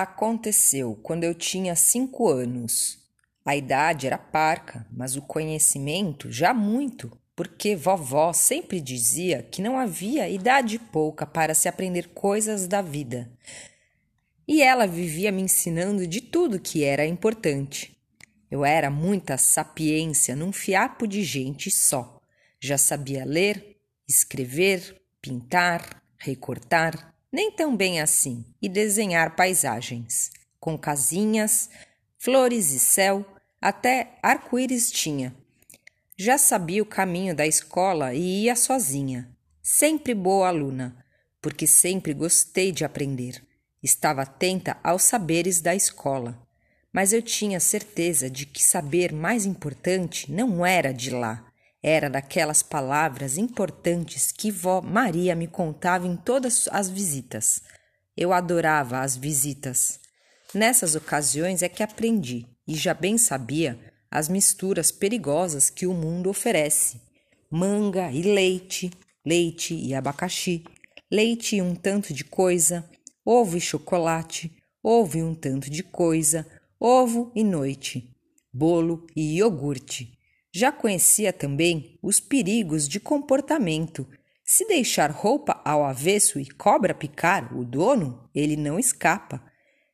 Aconteceu quando eu tinha cinco anos. A idade era parca, mas o conhecimento já muito, porque vovó sempre dizia que não havia idade pouca para se aprender coisas da vida. E ela vivia me ensinando de tudo que era importante. Eu era muita sapiência num fiapo de gente só. Já sabia ler, escrever, pintar, recortar, nem tão bem assim, e desenhar paisagens, com casinhas, flores e céu, até arco-íris tinha. Já sabia o caminho da escola e ia sozinha, sempre boa aluna, porque sempre gostei de aprender. Estava atenta aos saberes da escola, mas eu tinha certeza de que saber mais importante não era de lá era daquelas palavras importantes que vó Maria me contava em todas as visitas. Eu adorava as visitas. Nessas ocasiões é que aprendi, e já bem sabia, as misturas perigosas que o mundo oferece: manga e leite, leite e abacaxi, leite e um tanto de coisa, ovo e chocolate, ovo e um tanto de coisa, ovo e noite, bolo e iogurte. Já conhecia também os perigos de comportamento. Se deixar roupa ao avesso e cobra picar o dono, ele não escapa.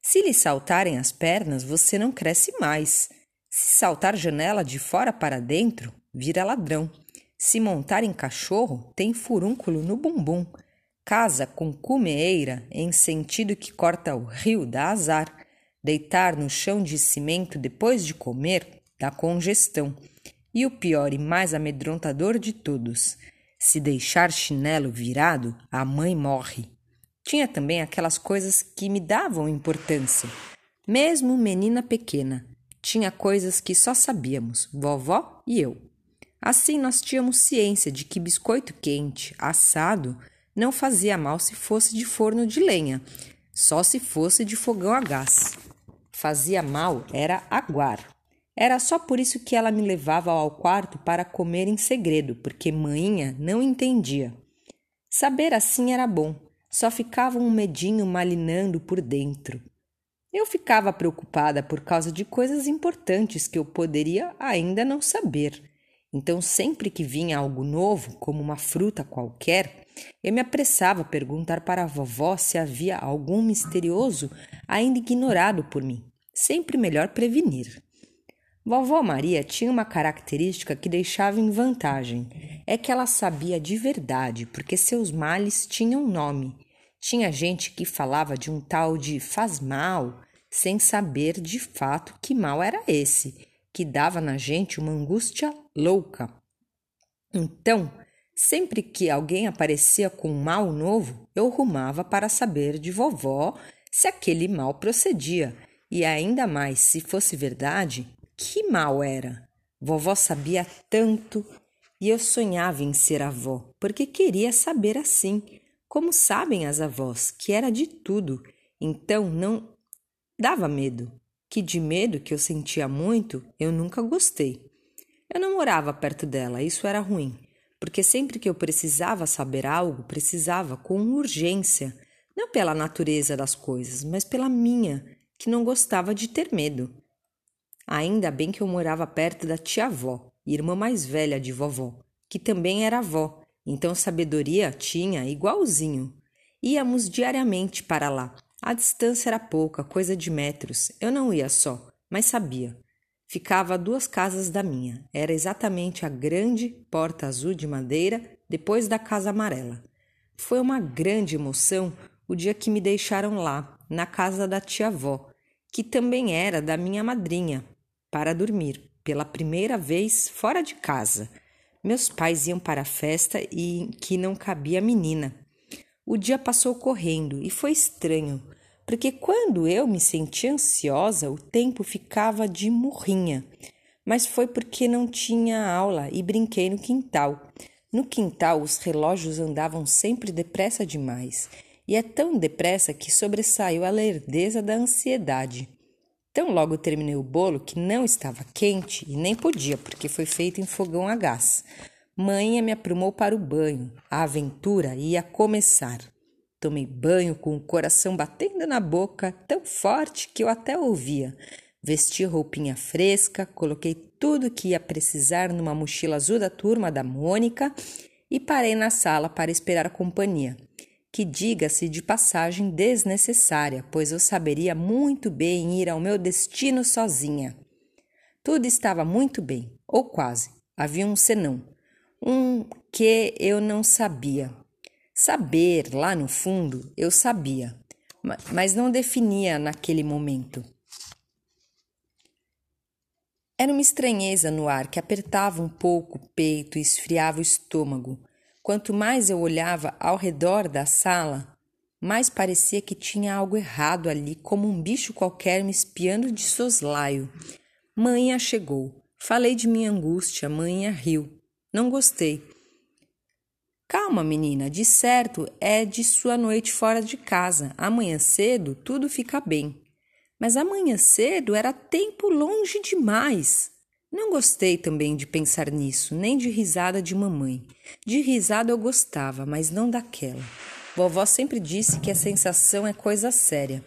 Se lhe saltarem as pernas, você não cresce mais. Se saltar janela de fora para dentro, vira ladrão. Se montar em cachorro, tem furúnculo no bumbum. Casa com cumeeira, em sentido que corta o rio, dá azar. Deitar no chão de cimento depois de comer, dá congestão. E o pior e mais amedrontador de todos: se deixar chinelo virado, a mãe morre. Tinha também aquelas coisas que me davam importância. Mesmo menina pequena, tinha coisas que só sabíamos, vovó e eu. Assim, nós tínhamos ciência de que biscoito quente, assado, não fazia mal se fosse de forno de lenha, só se fosse de fogão a gás. Fazia mal era aguar. Era só por isso que ela me levava ao quarto para comer em segredo, porque manhinha não entendia. Saber assim era bom, só ficava um medinho malinando por dentro. Eu ficava preocupada por causa de coisas importantes que eu poderia ainda não saber. Então, sempre que vinha algo novo, como uma fruta qualquer, eu me apressava a perguntar para a vovó se havia algum misterioso ainda ignorado por mim. Sempre melhor prevenir. Vovó Maria tinha uma característica que deixava em vantagem: é que ela sabia de verdade, porque seus males tinham nome. Tinha gente que falava de um tal de faz mal, sem saber de fato que mal era esse, que dava na gente uma angústia louca. Então, sempre que alguém aparecia com um mal novo, eu rumava para saber de vovó se aquele mal procedia, e ainda mais se fosse verdade, que mal era? Vovó sabia tanto e eu sonhava em ser avó, porque queria saber assim, como sabem as avós, que era de tudo. Então não dava medo, que de medo que eu sentia muito, eu nunca gostei. Eu não morava perto dela, isso era ruim, porque sempre que eu precisava saber algo, precisava com urgência, não pela natureza das coisas, mas pela minha, que não gostava de ter medo. Ainda bem que eu morava perto da tia-avó, irmã mais velha de vovó, que também era avó, então sabedoria tinha igualzinho. Íamos diariamente para lá. A distância era pouca, coisa de metros. Eu não ia só, mas sabia. Ficava a duas casas da minha. Era exatamente a grande porta azul de madeira depois da casa amarela. Foi uma grande emoção o dia que me deixaram lá, na casa da tia-avó, que também era da minha madrinha, para dormir, pela primeira vez fora de casa. Meus pais iam para a festa e que não cabia menina. O dia passou correndo e foi estranho, porque quando eu me sentia ansiosa, o tempo ficava de murrinha. Mas foi porque não tinha aula e brinquei no quintal. No quintal, os relógios andavam sempre depressa demais, e é tão depressa que sobressaiu a lerdeza da ansiedade. Tão logo terminei o bolo que não estava quente e nem podia, porque foi feito em fogão a gás. Mãe me aprumou para o banho. A aventura ia começar. Tomei banho com o coração batendo na boca tão forte que eu até ouvia. Vesti roupinha fresca, coloquei tudo que ia precisar numa mochila azul da turma da Mônica e parei na sala para esperar a companhia, que diga-se de passagem desnecessária, pois eu saberia muito bem ir ao meu destino sozinha. Tudo estava muito bem, ou quase. Havia um senão, um que eu não sabia. Saber, lá no fundo, eu sabia, mas não definia naquele momento. Era uma estranheza no ar que apertava um pouco o peito e esfriava o estômago. Quanto mais eu olhava ao redor da sala, mais parecia que tinha algo errado ali, como um bicho qualquer me espiando de soslaio. Manhã chegou. Falei de minha angústia, manhã riu. Não gostei. Calma, menina, de certo é de sua noite fora de casa. Amanhã cedo tudo fica bem. Mas amanhã cedo era tempo longe demais. Não gostei também de pensar nisso, nem de risada de mamãe. De risada eu gostava, mas não daquela. Vovó sempre disse que a sensação é coisa séria.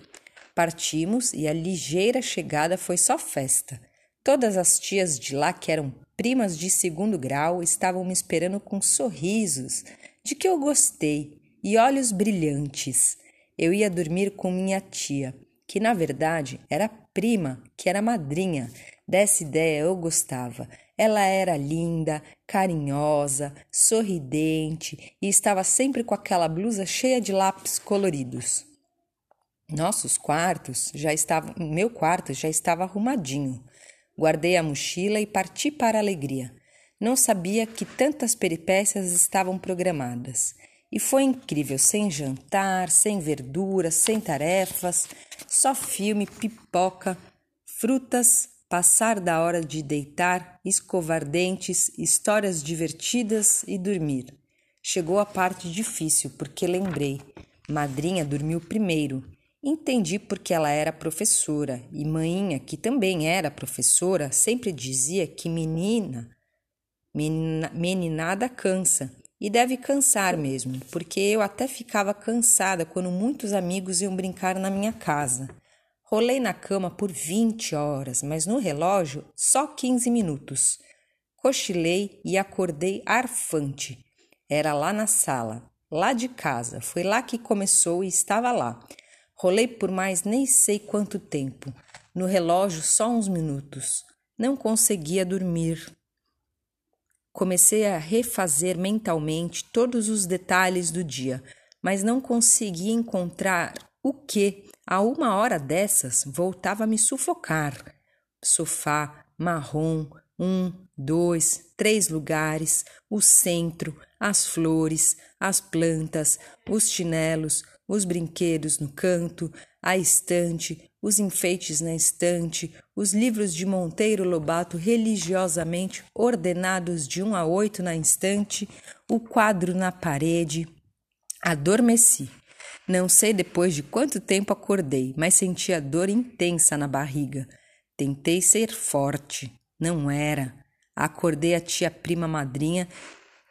Partimos e a ligeira chegada foi só festa. Todas as tias de lá, que eram primas de segundo grau, estavam me esperando com sorrisos, de que eu gostei, e olhos brilhantes. Eu ia dormir com minha tia que na verdade era prima, que era madrinha. Dessa ideia eu gostava. Ela era linda, carinhosa, sorridente e estava sempre com aquela blusa cheia de lápis coloridos. Nossos quartos já estavam, meu quarto já estava arrumadinho. Guardei a mochila e parti para a alegria. Não sabia que tantas peripécias estavam programadas. E foi incrível, sem jantar, sem verduras, sem tarefas, só filme, pipoca, frutas, passar da hora de deitar, escovar dentes, histórias divertidas e dormir. Chegou a parte difícil, porque lembrei. Madrinha dormiu primeiro. Entendi porque ela era professora e maninha, que também era professora, sempre dizia que menina, menina meninada cansa e deve cansar mesmo, porque eu até ficava cansada quando muitos amigos iam brincar na minha casa. Rolei na cama por 20 horas, mas no relógio só 15 minutos. Cochilei e acordei arfante. Era lá na sala, lá de casa. Foi lá que começou e estava lá. Rolei por mais nem sei quanto tempo. No relógio só uns minutos. Não conseguia dormir. Comecei a refazer mentalmente todos os detalhes do dia, mas não conseguia encontrar o que, a uma hora dessas, voltava a me sufocar. Sofá, marrom, um, dois, três lugares, o centro, as flores, as plantas, os chinelos, os brinquedos no canto, a estante, os enfeites na estante, os livros de Monteiro Lobato religiosamente ordenados de um a oito na estante, o quadro na parede. Adormeci. Não sei depois de quanto tempo acordei, mas senti a dor intensa na barriga. Tentei ser forte. Não era. Acordei a tia prima madrinha.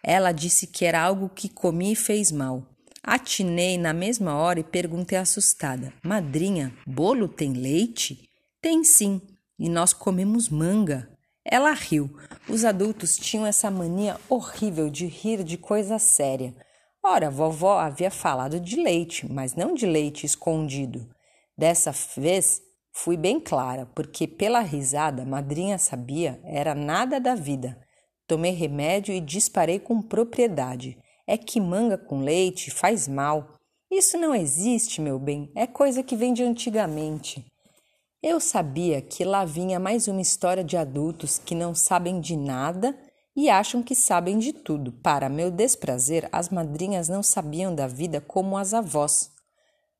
Ela disse que era algo que comi e fez mal. Atinei na mesma hora e perguntei assustada: Madrinha, bolo tem leite? Tem sim, e nós comemos manga. Ela riu. Os adultos tinham essa mania horrível de rir de coisa séria. Ora, vovó havia falado de leite, mas não de leite escondido. Dessa vez fui bem clara, porque pela risada, madrinha sabia era nada da vida. Tomei remédio e disparei com propriedade é que manga com leite faz mal. Isso não existe, meu bem, é coisa que vem de antigamente. Eu sabia que lá vinha mais uma história de adultos que não sabem de nada e acham que sabem de tudo. Para meu desprazer, as madrinhas não sabiam da vida como as avós.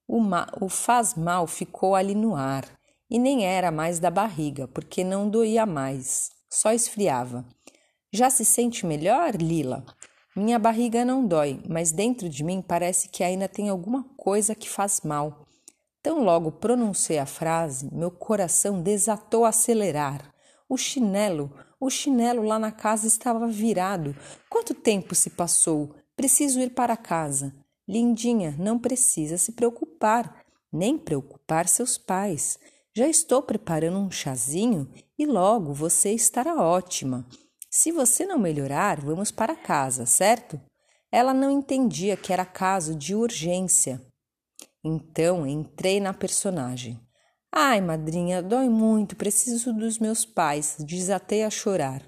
O, ma o faz mal ficou ali no ar e nem era mais da barriga, porque não doía mais, só esfriava. Já se sente melhor, Lila? Minha barriga não dói, mas dentro de mim parece que ainda tem alguma coisa que faz mal. Tão logo pronunciei a frase, meu coração desatou a acelerar. O chinelo, o chinelo lá na casa estava virado. Quanto tempo se passou? Preciso ir para casa. Lindinha, não precisa se preocupar, nem preocupar seus pais. Já estou preparando um chazinho e logo você estará ótima. Se você não melhorar, vamos para casa, certo? Ela não entendia que era caso de urgência. Então entrei na personagem. Ai, madrinha, dói muito, preciso dos meus pais. Desatei a chorar.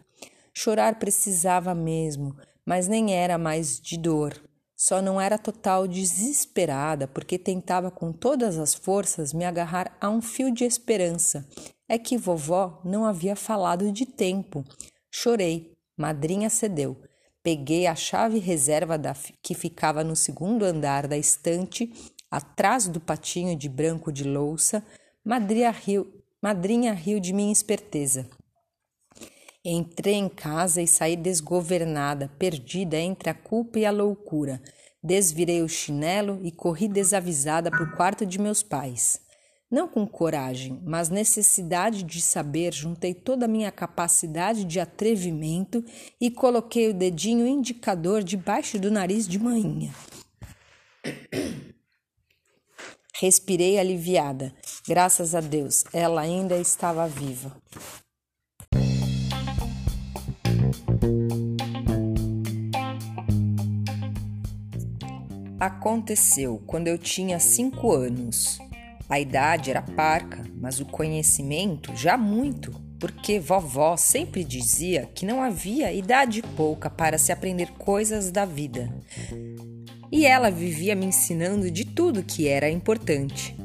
Chorar precisava mesmo, mas nem era mais de dor. Só não era total desesperada, porque tentava com todas as forças me agarrar a um fio de esperança. É que vovó não havia falado de tempo. Chorei. Madrinha cedeu. Peguei a chave reserva da, que ficava no segundo andar da estante, atrás do patinho de branco de louça. Madrinha riu, madrinha riu de minha esperteza. Entrei em casa e saí desgovernada, perdida entre a culpa e a loucura. Desvirei o chinelo e corri desavisada para o quarto de meus pais. Não com coragem, mas necessidade de saber, juntei toda a minha capacidade de atrevimento e coloquei o dedinho indicador debaixo do nariz de manhã. Respirei aliviada. Graças a Deus, ela ainda estava viva. Aconteceu quando eu tinha cinco anos. A idade era parca, mas o conhecimento já muito, porque vovó sempre dizia que não havia idade pouca para se aprender coisas da vida. E ela vivia me ensinando de tudo que era importante.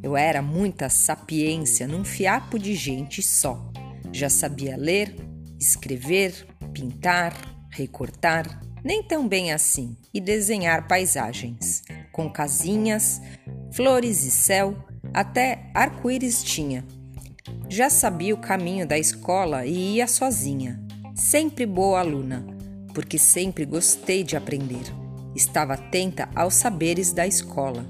Eu era muita sapiência num fiapo de gente só. Já sabia ler, escrever, pintar, recortar, nem tão bem assim, e desenhar paisagens, com casinhas, flores e céu, até arco-íris tinha. Já sabia o caminho da escola e ia sozinha, sempre boa aluna, porque sempre gostei de aprender. Estava atenta aos saberes da escola,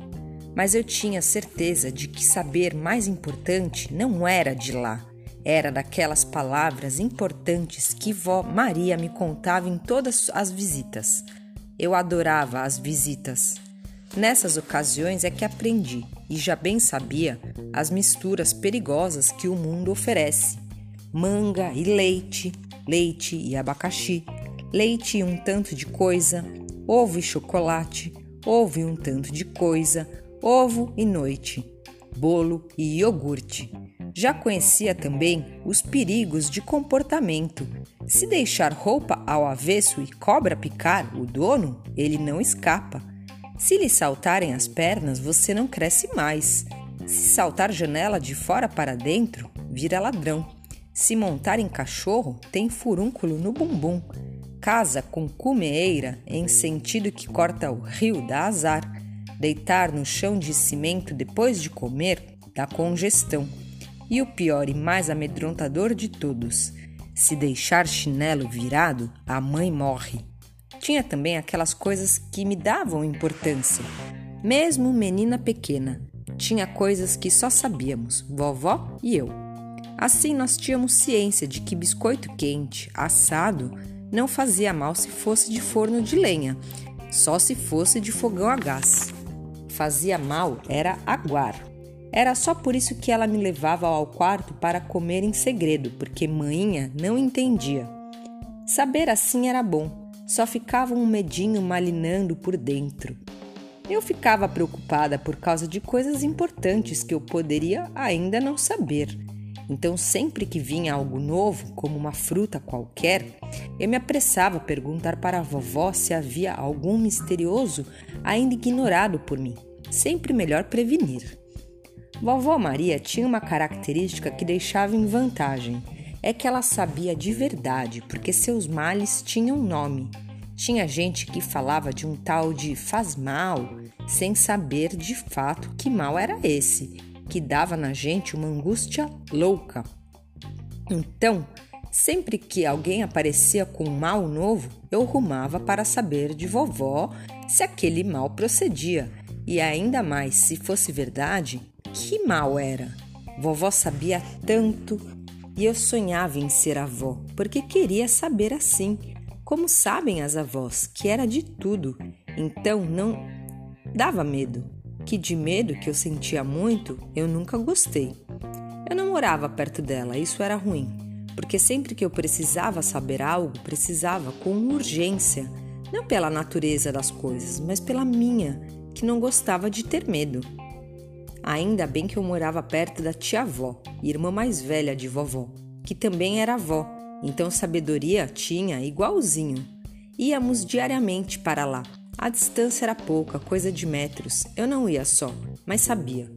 mas eu tinha certeza de que saber mais importante não era de lá, era daquelas palavras importantes que vó Maria me contava em todas as visitas. Eu adorava as visitas. Nessas ocasiões é que aprendi, e já bem sabia, as misturas perigosas que o mundo oferece: manga e leite, leite e abacaxi, leite e um tanto de coisa, ovo e chocolate, ovo e um tanto de coisa, ovo e noite, bolo e iogurte. Já conhecia também os perigos de comportamento. Se deixar roupa ao avesso e cobra picar o dono, ele não escapa. Se lhe saltarem as pernas, você não cresce mais. Se saltar janela de fora para dentro, vira ladrão. Se montar em cachorro, tem furúnculo no bumbum. Casa com cumeeira, em sentido que corta o rio, dá azar. Deitar no chão de cimento depois de comer, dá congestão. E o pior e mais amedrontador de todos: se deixar chinelo virado, a mãe morre. Tinha também aquelas coisas que me davam importância. Mesmo menina pequena, tinha coisas que só sabíamos, vovó e eu. Assim, nós tínhamos ciência de que biscoito quente, assado, não fazia mal se fosse de forno de lenha, só se fosse de fogão a gás. Fazia mal era aguar. Era só por isso que ela me levava ao quarto para comer em segredo, porque manhinha não entendia. Saber assim era bom, só ficava um medinho malinando por dentro. Eu ficava preocupada por causa de coisas importantes que eu poderia ainda não saber. Então, sempre que vinha algo novo, como uma fruta qualquer, eu me apressava a perguntar para a vovó se havia algum misterioso ainda ignorado por mim. Sempre melhor prevenir. Vovó Maria tinha uma característica que deixava em vantagem. É que ela sabia de verdade, porque seus males tinham nome. Tinha gente que falava de um tal de faz mal, sem saber de fato que mal era esse, que dava na gente uma angústia louca. Então, sempre que alguém aparecia com um mal novo, eu rumava para saber de vovó se aquele mal procedia, e ainda mais se fosse verdade, que mal era? Vovó sabia tanto e eu sonhava em ser avó, porque queria saber assim, como sabem as avós, que era de tudo. Então não dava medo. Que de medo que eu sentia muito, eu nunca gostei. Eu não morava perto dela, isso era ruim, porque sempre que eu precisava saber algo, precisava com urgência, não pela natureza das coisas, mas pela minha, que não gostava de ter medo. Ainda bem que eu morava perto da tia-avó, irmã mais velha de vovó, que também era avó, então sabedoria tinha igualzinho. Íamos diariamente para lá. A distância era pouca, coisa de metros. Eu não ia só, mas sabia.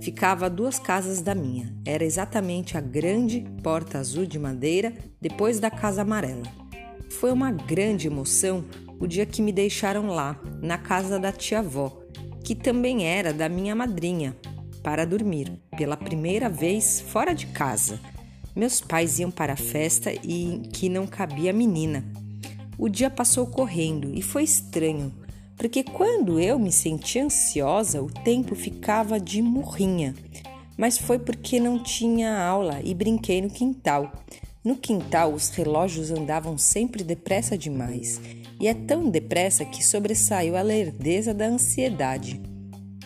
Ficava a duas casas da minha. Era exatamente a grande porta azul de madeira depois da casa amarela. Foi uma grande emoção o dia que me deixaram lá, na casa da tia-avó, que também era da minha madrinha, para dormir, pela primeira vez fora de casa. Meus pais iam para a festa e que não cabia menina. O dia passou correndo e foi estranho, porque quando eu me sentia ansiosa, o tempo ficava de murrinha. Mas foi porque não tinha aula e brinquei no quintal. No quintal, os relógios andavam sempre depressa demais, e é tão depressa que sobressaiu a lerdeza da ansiedade.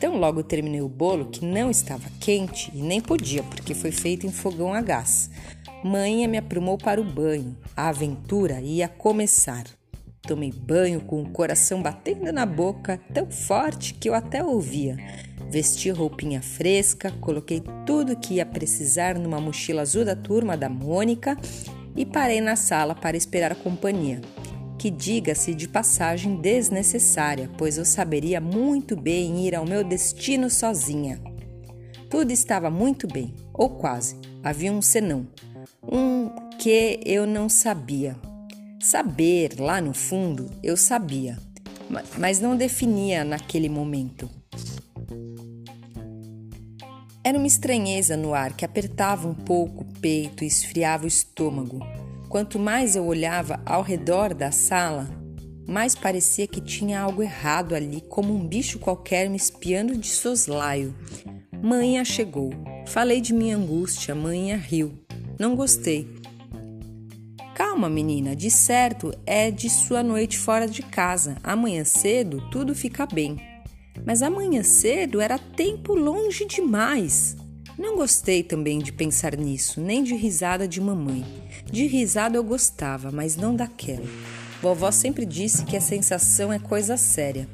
Tão logo terminei o bolo que não estava quente e nem podia, porque foi feito em fogão a gás. Mãe me aprumou para o banho. A aventura ia começar. Tomei banho com o coração batendo na boca, tão forte que eu até ouvia. Vesti roupinha fresca, coloquei tudo que ia precisar numa mochila azul da turma da Mônica e parei na sala para esperar a companhia que diga-se de passagem desnecessária, pois eu saberia muito bem ir ao meu destino sozinha. Tudo estava muito bem, ou quase. Havia um senão, um que eu não sabia. Saber, lá no fundo, eu sabia, mas não definia naquele momento. Era uma estranheza no ar que apertava um pouco o peito e esfriava o estômago. Quanto mais eu olhava ao redor da sala, mais parecia que tinha algo errado ali, como um bicho qualquer me espiando de soslaio. Manhã chegou. Falei de minha angústia, manhã riu. Não gostei. Calma, menina, de certo é de sua noite fora de casa. Amanhã cedo tudo fica bem. Mas amanhã cedo era tempo longe demais. Não gostei também de pensar nisso, nem de risada de mamãe. De risada eu gostava, mas não daquela. Vovó sempre disse que a sensação é coisa séria.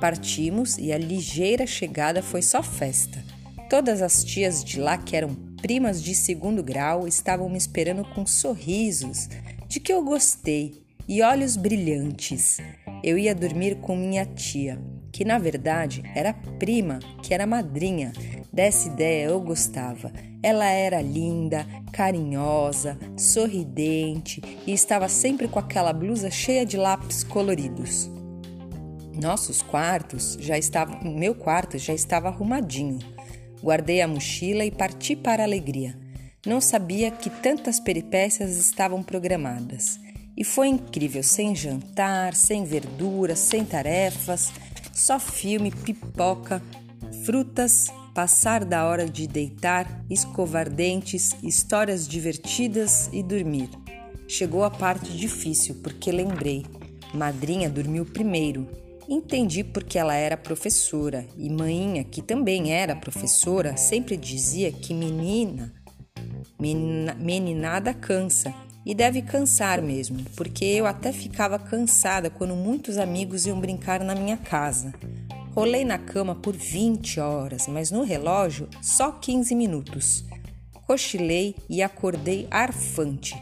Partimos e a ligeira chegada foi só festa. Todas as tias de lá, que eram primas de segundo grau, estavam me esperando com sorrisos, de que eu gostei, e olhos brilhantes. Eu ia dormir com minha tia, que na verdade era prima, que era madrinha, Dessa ideia eu gostava. Ela era linda, carinhosa, sorridente e estava sempre com aquela blusa cheia de lápis coloridos. Nossos quartos já estavam, meu quarto já estava arrumadinho. Guardei a mochila e parti para a alegria. Não sabia que tantas peripécias estavam programadas. E foi incrível, sem jantar, sem verduras, sem tarefas, só filme, pipoca, frutas passar da hora de deitar, escovar dentes, histórias divertidas e dormir. Chegou a parte difícil porque lembrei. Madrinha dormiu primeiro. Entendi porque ela era professora e mãinha, que também era professora, sempre dizia que menina, menina meninada cansa. E deve cansar mesmo, porque eu até ficava cansada quando muitos amigos iam brincar na minha casa. Rolei na cama por 20 horas, mas no relógio só 15 minutos. Cochilei e acordei arfante.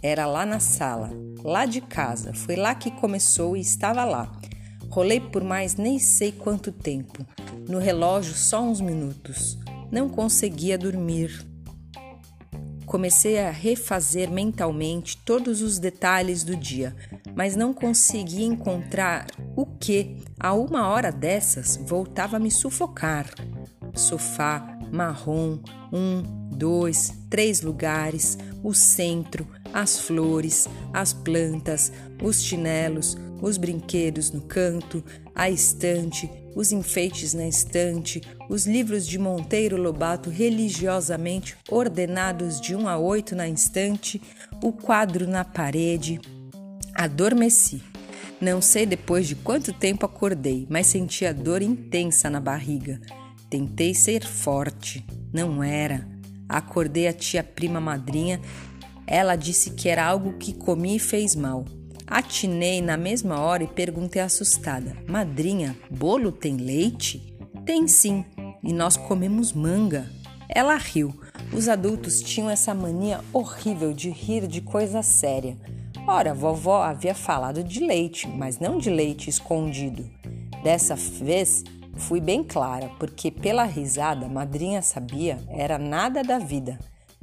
Era lá na sala, lá de casa. Foi lá que começou e estava lá. Rolei por mais nem sei quanto tempo. No relógio só uns minutos. Não conseguia dormir. Comecei a refazer mentalmente todos os detalhes do dia, mas não conseguia encontrar o que, a uma hora dessas, voltava a me sufocar. Sofá, marrom, um, dois, três lugares, o centro, as flores, as plantas, os chinelos, os brinquedos no canto, a estante, os enfeites na estante, os livros de Monteiro Lobato religiosamente ordenados de um a oito na estante, o quadro na parede. Adormeci. Não sei depois de quanto tempo acordei, mas sentia dor intensa na barriga. Tentei ser forte. Não era. Acordei a tia prima madrinha. Ela disse que era algo que comi e fez mal. Atinei na mesma hora e perguntei assustada: Madrinha, bolo tem leite? Tem sim, e nós comemos manga. Ela riu. Os adultos tinham essa mania horrível de rir de coisa séria. Ora, vovó havia falado de leite, mas não de leite escondido. Dessa vez fui bem clara, porque pela risada madrinha sabia era nada da vida.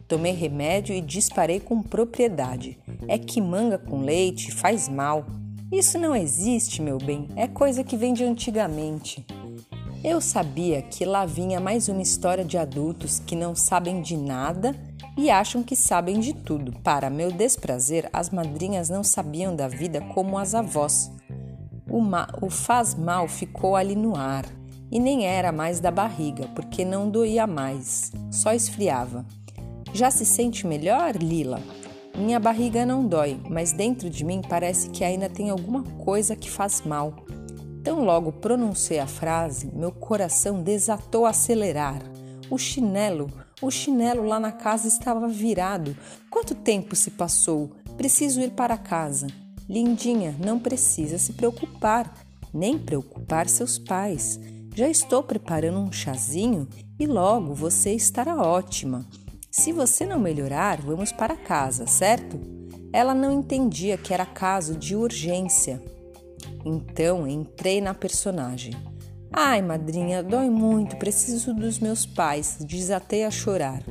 Tomei remédio e disparei com propriedade. É que manga com leite faz mal. Isso não existe, meu bem, é coisa que vem de antigamente. Eu sabia que lá vinha mais uma história de adultos que não sabem de nada e acham que sabem de tudo. Para meu desprazer, as madrinhas não sabiam da vida como as avós. O, ma o faz mal ficou ali no ar e nem era mais da barriga, porque não doía mais, só esfriava. Já se sente melhor, Lila? Minha barriga não dói, mas dentro de mim parece que ainda tem alguma coisa que faz mal. Tão logo pronunciei a frase, meu coração desatou a acelerar. O chinelo o chinelo lá na casa estava virado. Quanto tempo se passou? Preciso ir para casa. Lindinha, não precisa se preocupar, nem preocupar seus pais. Já estou preparando um chazinho e logo você estará ótima. Se você não melhorar, vamos para casa, certo? Ela não entendia que era caso de urgência. Então entrei na personagem. Ai, madrinha, dói muito, preciso dos meus pais. Desatei a chorar.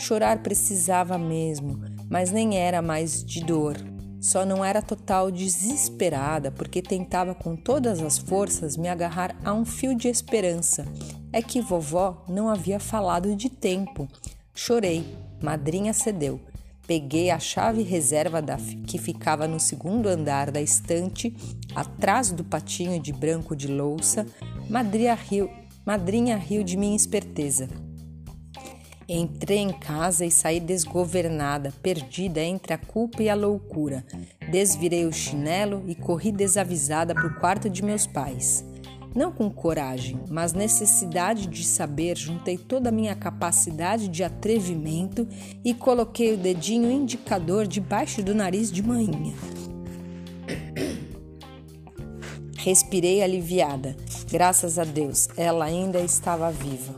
Chorar precisava mesmo, mas nem era mais de dor. Só não era total desesperada, porque tentava com todas as forças me agarrar a um fio de esperança. É que vovó não havia falado de tempo. Chorei, madrinha cedeu. Peguei a chave reserva da, que ficava no segundo andar da estante, atrás do patinho de branco de louça. Madrinha riu, madrinha riu de minha esperteza. Entrei em casa e saí desgovernada, perdida entre a culpa e a loucura. Desvirei o chinelo e corri desavisada para o quarto de meus pais. Não com coragem, mas necessidade de saber, juntei toda a minha capacidade de atrevimento e coloquei o dedinho indicador debaixo do nariz de manhã. Respirei aliviada. Graças a Deus, ela ainda estava viva.